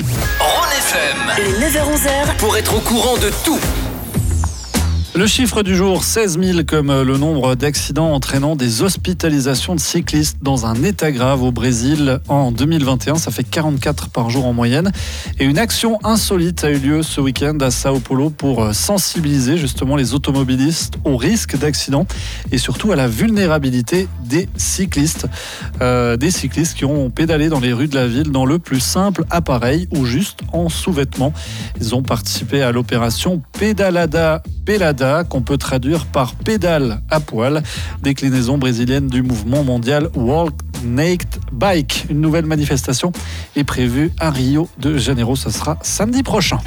Rhône FM. Les 9h-11h, Pour être au courant de tout. Le chiffre du jour, 16 000 comme euh, le nombre d'accidents entraînant des hospitalisations de cyclistes dans un état grave au Brésil en 2021. Ça fait 44 par jour en moyenne. Et une action insolite a eu lieu ce week-end à Sao Paulo pour euh, sensibiliser justement les automobilistes au risque d'accident et surtout à la vulnérabilité des cyclistes. Euh, des cyclistes qui ont pédalé dans les rues de la ville dans le plus simple appareil ou juste en sous-vêtements. Ils ont participé à l'opération Pedalada Pelada, qu'on peut traduire par pédale à poil, déclinaison brésilienne du mouvement mondial Walk Naked Bike. Une nouvelle manifestation est prévue à Rio de Janeiro, ce sera samedi prochain.